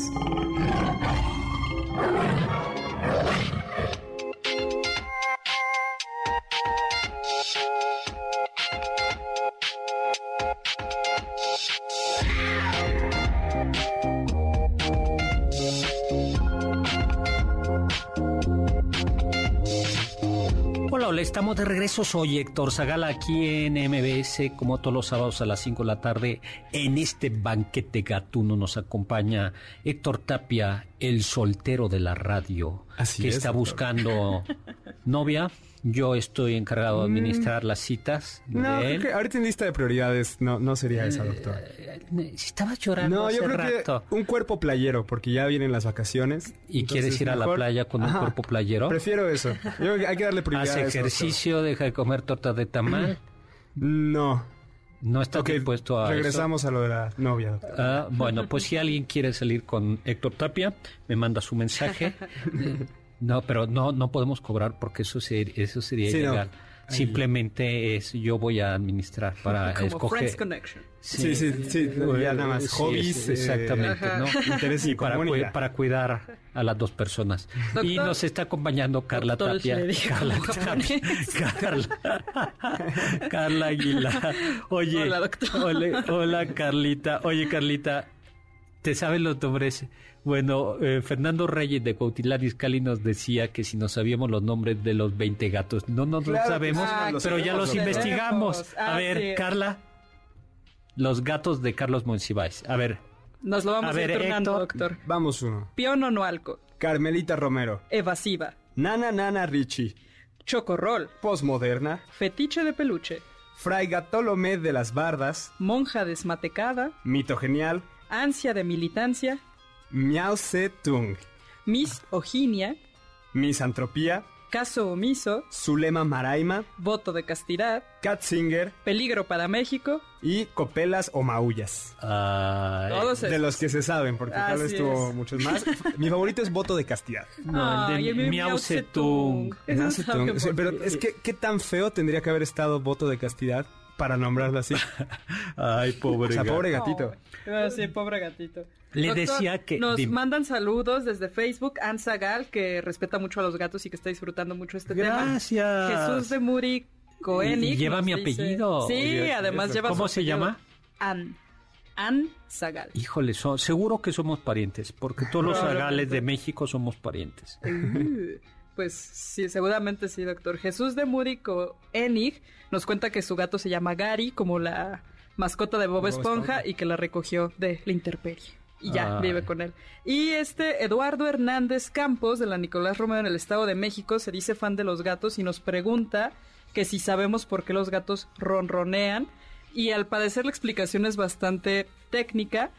Estamos de regreso. Soy Héctor Zagala aquí en MBS, como todos los sábados a las 5 de la tarde. En este banquete gatuno nos acompaña Héctor Tapia, el soltero de la radio, Así que está buscando novia. [laughs] Yo estoy encargado de Mm. administrar las citas No, de creo él. que ahorita en lista de prioridades no, no sería esa, doctor. Eh, Estaba llorando No, hace yo creo rato. que un cuerpo playero, porque ya vienen las vacaciones. ¿Y quieres ir a la playa con un cuerpo playero? Prefiero eso. Yo hay que darle prioridad Hace doctor. ejercicio, deja de comer torta de tamal. No. No está Ok, dispuesto a eso? regresamos a lo de la novia, doctor. Ah, bueno, pues si alguien quiere salir con Héctor Tapia, me manda su mensaje. [laughs] Eh, No, pero no, no podemos cobrar porque eso, ser- eso sería Sí, ilegal. Simplemente es yo voy a administrar para [laughs] Como escoger. Friends Connection. Sí, sí, sí, ya nada más Sí, hobbies, sí, exactamente, Ajá. ¿no? Intereses en Y [laughs] para, para cuidar a las dos personas. Y nos está acompañando Carla Doctor, Tapia. Carla, Tapia [laughs] Carla, Carla Aguilar. Oye, Hola, doctor. Hola, Carlita. Oye, Carlita, ¿te sabes los nombres? Bueno, eh, Fernando Reyes de Cuautitlán Izcalli nos decía que si no sabíamos los nombres de los 20 gatos. No nos Claro los que sabemos, pero ya los investigamos. A Ah, ver, sí. Carla, los gatos de Carlos Monsiváis. A ver, Nos lo vamos A a, ir ver, turnando, Héctor. doctor. Vamos uno. Piono Noalco. Carmelita Romero. Evasiva. Nana Nana Richie. Chocorrol. Postmoderna. Fetiche de peluche. Fray Gatolomé de las Bardas. Monja desmatecada. Mito Genial. Ansia de militancia. Miao Tung. Miss Oginia. Misantropía. Caso omiso. Zulema Maraima. Voto de castidad. Katzinger. Peligro para México. Y Copelas o Maullas. ay, Todos De los que se saben, porque tal vez tuvo es. muchos [laughs] más. Mi favorito es Voto de Castidad. no, el de Miao Zedong. Zedong. [laughs] Zedong. Pero es que qué tan feo tendría que haber estado Voto de Castidad para nombrarlo así. [laughs] Ay, pobre O sea, gato. pobre gatito. Ah, sí, pobre gatito. Le decía que- Nos dime. mandan saludos desde Facebook. Ansa Gal, que respeta mucho a los gatos y que está disfrutando mucho este tema. Gracias. Jesús de Muri Koenig. Y lleva mi dice- apellido. Sí, además eso. lleva ¿Cómo su se apellido. llama? An. An Zagal. Híjole, son- seguro que somos parientes, porque todos los zagales de México somos parientes. Pues sí, seguramente sí, doctor. Jesús de Muri Koenig nos cuenta que su gato se llama Gary, como la mascota de Bob Bob Esponja, Esponja. y que la recogió de la intemperie. Y ya, Ay. vive con él. Y este Eduardo Hernández Campos, de la Nicolás Romero en el Estado de México, se dice fan de los gatos y nos pregunta que si sabemos por qué los gatos ronronean. Y al parecer la explicación es bastante técnica.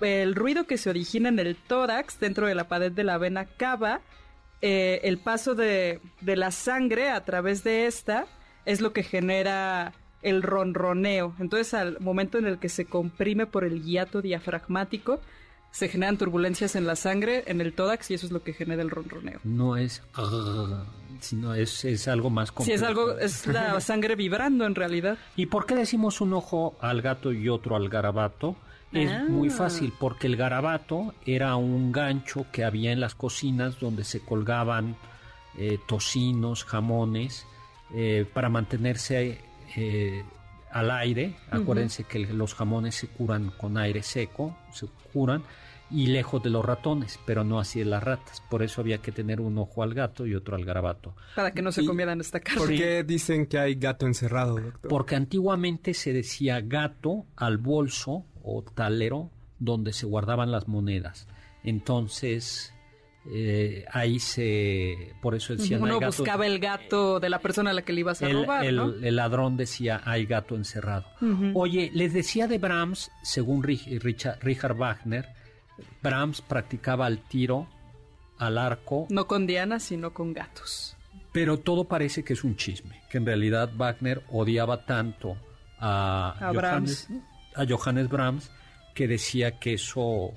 El ruido que se origina en el tórax, dentro de la pared de la vena cava, eh, el paso de, de la sangre a través de esta es lo que genera el ronroneo. Entonces, al momento en el que se comprime por el hiato diafragmático, se generan turbulencias en la sangre, en el tórax, y eso es lo que genera el ronroneo. No es... sino es, es algo más Si complejo. es algo, es la [laughs] sangre vibrando en realidad. ¿Y por qué decimos un ojo al gato y otro al garabato? Es Ah. muy fácil, porque el garabato era un gancho que había en las cocinas donde se colgaban eh, tocinos, jamones, eh, para mantenerse eh, al aire. Acuérdense que los jamones se curan con aire seco, se curan, y lejos de los ratones, pero no así de las ratas. Por eso había que tener un ojo al gato y otro al garabato. Para que no se Y- comieran esta carne. ¿Por qué dicen que hay gato encerrado, doctor? Porque antiguamente se decía gato al bolso o talero donde se guardaban las monedas. Entonces, eh, ahí se... Por eso decían... Uno buscaba el gato de la persona a la que le ibas a el, robar, el- ¿no? el ladrón decía, hay gato encerrado. Oye, les decía de Brahms, según Rich- Richard, Richard Wagner, Brahms practicaba el tiro al arco No con Diana, sino con gatos. pero todo parece que es un chisme, que en realidad Wagner odiaba tanto a, A Johannes, a Johannes Brahms que decía que eso...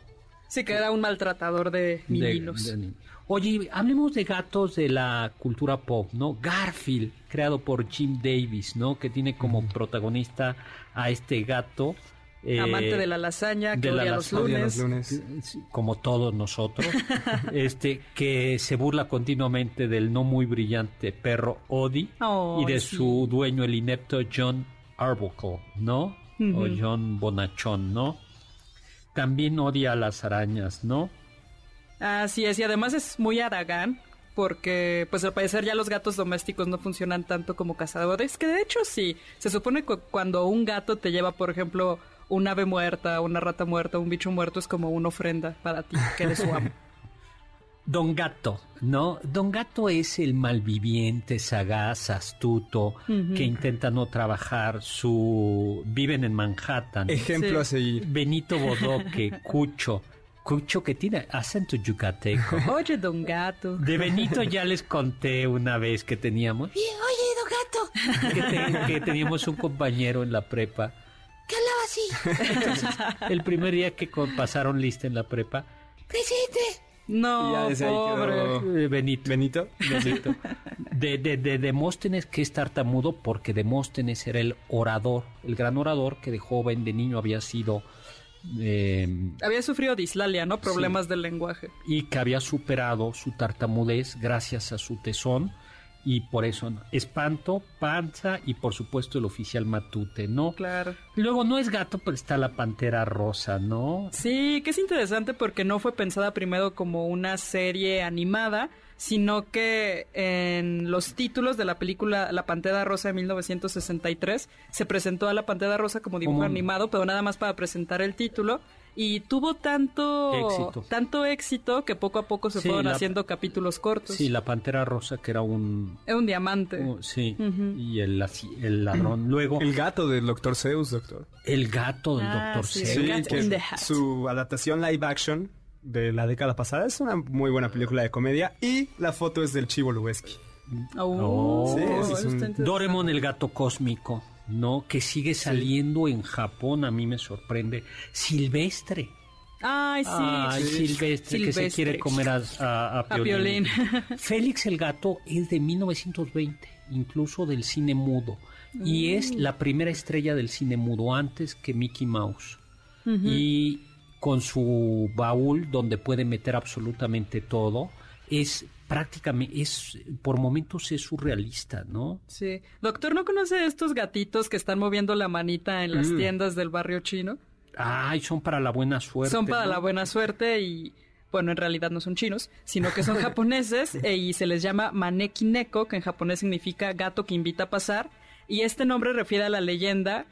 Sí, que era un maltratador de niños. de Oye, hablemos de gatos de la cultura pop, ¿no? Garfield, creado por Jim Davis, ¿no? Que tiene como protagonista a este gato. eh, Amante de la lasaña, que de la odia los lasaña, lunes. Los lunes. Como todos nosotros, [laughs] este que se burla continuamente del no muy brillante perro Odie y de su dueño el inepto John Arbuckle, ¿no? O. John Bonachón, ¿no? También odia a las arañas, ¿no? Así es, y además es muy aragán, porque pues al parecer ya los gatos domésticos no funcionan tanto como cazadores, que de hecho sí, se supone que cuando un gato te lleva, por ejemplo, un ave muerta, una rata muerta, un bicho muerto, es como una ofrenda para ti, que eres su amo. [laughs] Don Gato, ¿no? Don Gato es el malviviente, sagaz, astuto, que intenta no trabajar, su... viven en Manhattan. Ejemplo a seguir. Benito Bodoque, [laughs] Cucho. Cucho que tiene acento yucateco. [laughs] Oye, Don Gato. De Benito ya les conté una vez que teníamos... Oye, Don Gato. Que, te- que teníamos un compañero en la prepa. ¿Qué hablaba así? El primer día que pasaron lista en la prepa, Presente. No, Y ya desde ahí pobre. quedó- eh, Benito. Benito. Benito. [laughs] De, de, de Demóstenes, que es tartamudo, porque Demóstenes era el orador, el gran orador que de joven, de niño había sido. eh, Había sufrido dislalia, ¿no? Problemas del lenguaje. y que había superado su tartamudez gracias a su tesón. Y por eso, ¿no? espanto, panza y por supuesto el oficial Matute, ¿no? Claro. Luego no es gato, pero está la pantera rosa, ¿no? Sí, que es interesante porque no fue pensada primero como una serie animada, sino que en los títulos de la película La Pantera Rosa de 1963 se presentó a la Pantera Rosa como dibujo animado, pero nada más para presentar el título. Y tuvo tanto Éxito. tanto éxito que poco a poco se Sí, fueron la- haciendo capítulos cortos. Sí, la pantera rosa que era un... Es un diamante. un- sí, y el, el ladrón. Luego, El gato del Dr. Zeus, doctor. el gato del Ah, doctor sí, Zeus. Cat que in the Hat. su adaptación live action de la década pasada es una muy buena película de comedia y la foto es del Chivo Lubeski. Oh, Sí, ese es un-. Doremon el gato cósmico, ¿no? Que sigue saliendo en Japón, a mí me sorprende. Silvestre. Ay, sí. Ay, Silvestre, que se quiere comer a, a, a A Piolín. [laughs] Félix el gato es de 1920, incluso del cine mudo. Y es la primera estrella del cine mudo antes que Mickey Mouse. Y con su baúl donde puede meter absolutamente todo, es prácticamente, es por momentos es surrealista, ¿no? Sí. Doctor, ¿no conoce estos gatitos que están moviendo la manita en las Mm. tiendas del barrio chino? Ay, son para la buena suerte. son para ¿no? la buena suerte y, bueno, en realidad no son chinos, sino que son [laughs] japoneses e- y se les llama Maneki Neko, que en japonés significa gato que invita a pasar. Y este nombre refiere a la leyenda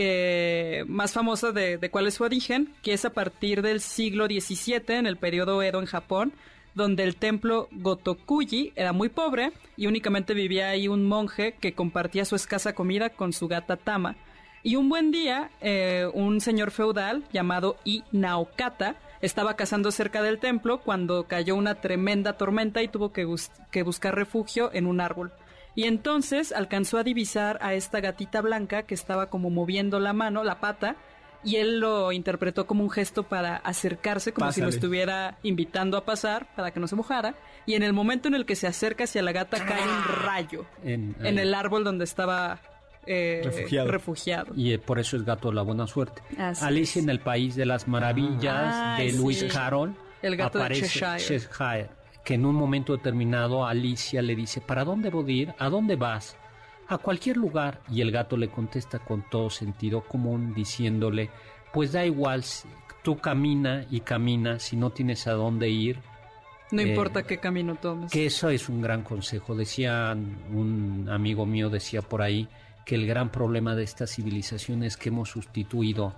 que más famosa de, de cuál es su origen, que es a partir del siglo XVII, en el periodo Edo en Japón, donde el templo Gotokuji era muy pobre y únicamente vivía ahí un monje que compartía su escasa comida con su gata Tama. Y un buen día, eh, un señor feudal llamado I Naokata estaba cazando cerca del templo cuando cayó una tremenda tormenta y tuvo que, que buscar refugio en un árbol. Y entonces alcanzó a divisar a esta gatita blanca que estaba como moviendo la mano, la pata, y él lo interpretó como un gesto para acercarse, como si lo estuviera invitando a pasar para que no se mojara. Y en el momento en el que se acerca hacia la gata cae un rayo En- en el árbol donde estaba eh, Refugiado. refugiado. Y eh, por eso es gato de la buena suerte. Así Alicia es. en el País de las Maravillas Ay, de Lewis sí. Carroll. El gato de aparece Cheshire. Cheshire, que en un momento determinado Alicia le dice, ¿para dónde voy a ir? ¿A dónde vas? A cualquier lugar. Y el gato le contesta con todo sentido común, diciéndole, pues da igual, tú camina y camina, si no tienes a dónde ir, No Eh, importa qué camino tomes. que eso es un gran consejo. Decía un amigo mío, decía por ahí, que el gran problema de esta civilización es que hemos sustituido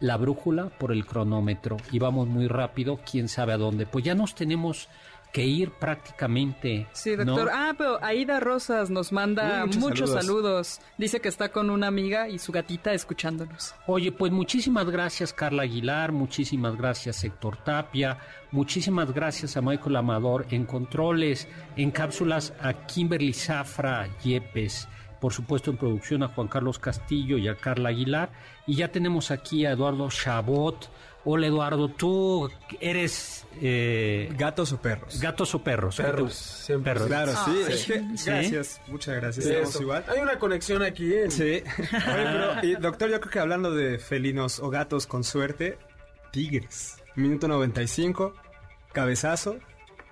la brújula por el cronómetro y vamos muy rápido, quién sabe a dónde. Pues ya nos tenemos que ir prácticamente. Sí, ¿no? doctor. Ah, pero Aida Rosas nos manda Uy, muchos muchos, saludos. saludos. Dice que está con una amiga y su gatita escuchándonos. Oye, pues muchísimas gracias Carla Aguilar, muchísimas gracias Héctor Tapia, muchísimas gracias a Michael Amador en controles, en cápsulas a Kimberly Zafra Yepes, por supuesto en producción a Juan Carlos Castillo y a Carla Aguilar, y ya tenemos aquí a Eduardo Chabot. Hola Eduardo, tú eres eh, ¿Gatos o perros? gatos o perros. Perros, siempre. Perros. Claro, sí. Sí. Gracias, muchas gracias. Estamos igual. Hay una conexión aquí. ¿eh? Sí. Oye, pero, y, doctor, yo creo que hablando de felinos o gatos con suerte, tigres. Minuto 95, cabezazo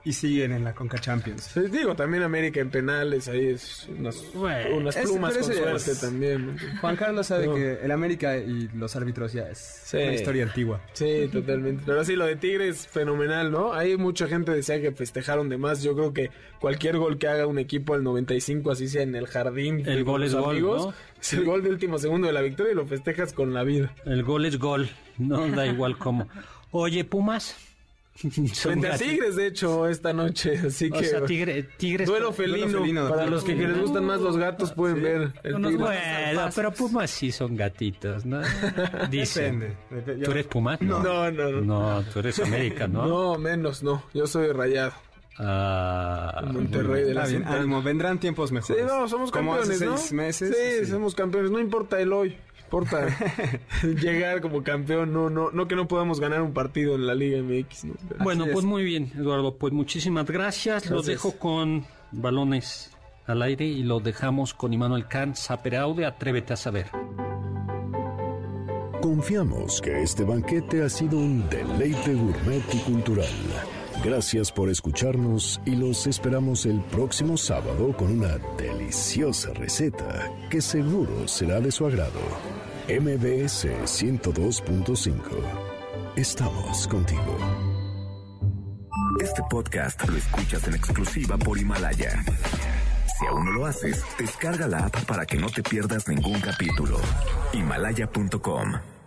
y siguen en la Conca Champions. Sí, digo, también América en penales, ahí es unas, Bueno, unas plumas con suerte es- también. Juan Carlos sabe No. que el América y los árbitros ya es Sí. una historia antigua. Sí, totalmente. Pero sí, lo de Tigres, fenomenal, ¿no? Hay mucha gente decía que festejaron de más. Yo creo que cualquier gol que haga un equipo al 95, así sea en el jardín. El con gol es gol, amigos, ¿no? Es el gol de último segundo de la victoria y lo festejas con la vida. El gol es gol, no da igual cómo. Oye, Pumas, [laughs] Frente a Tigres, de hecho, esta noche. Así que. O tigre, Duelo felino. para los que les gustan más los gatos, pueden ver. El bueno, pero Pumas sí son gatitos, ¿no? [laughs] Dicen. ¿Tú eres Puma? No. no, no, no. No, tú eres América, ¿no? No, menos, no. Yo soy rayado. Ah, Monterrey de la bien, ánimo, vendrán tiempos mejores. Sí, no, somos campeones, ¿no? meses. Sí, sí, somos campeones. No importa el hoy importa [laughs] llegar como campeón, no, no, no que no podamos ganar un partido en la Liga MX. Bueno, pues muy bien, Eduardo, pues muchísimas gracias. Lo dejo con balones al aire y lo dejamos con Immanuel Kant, Aude, Atrévete a saber. Confiamos que este banquete ha sido un deleite gourmet y cultural. Gracias por escucharnos y los esperamos el próximo sábado con una deliciosa receta que seguro será de su agrado. MBS 102.5. Estamos contigo. Este podcast lo escuchas en exclusiva por Himalaya. Si aún no lo haces, descarga la app para que no te pierdas ningún capítulo. Himalaya.com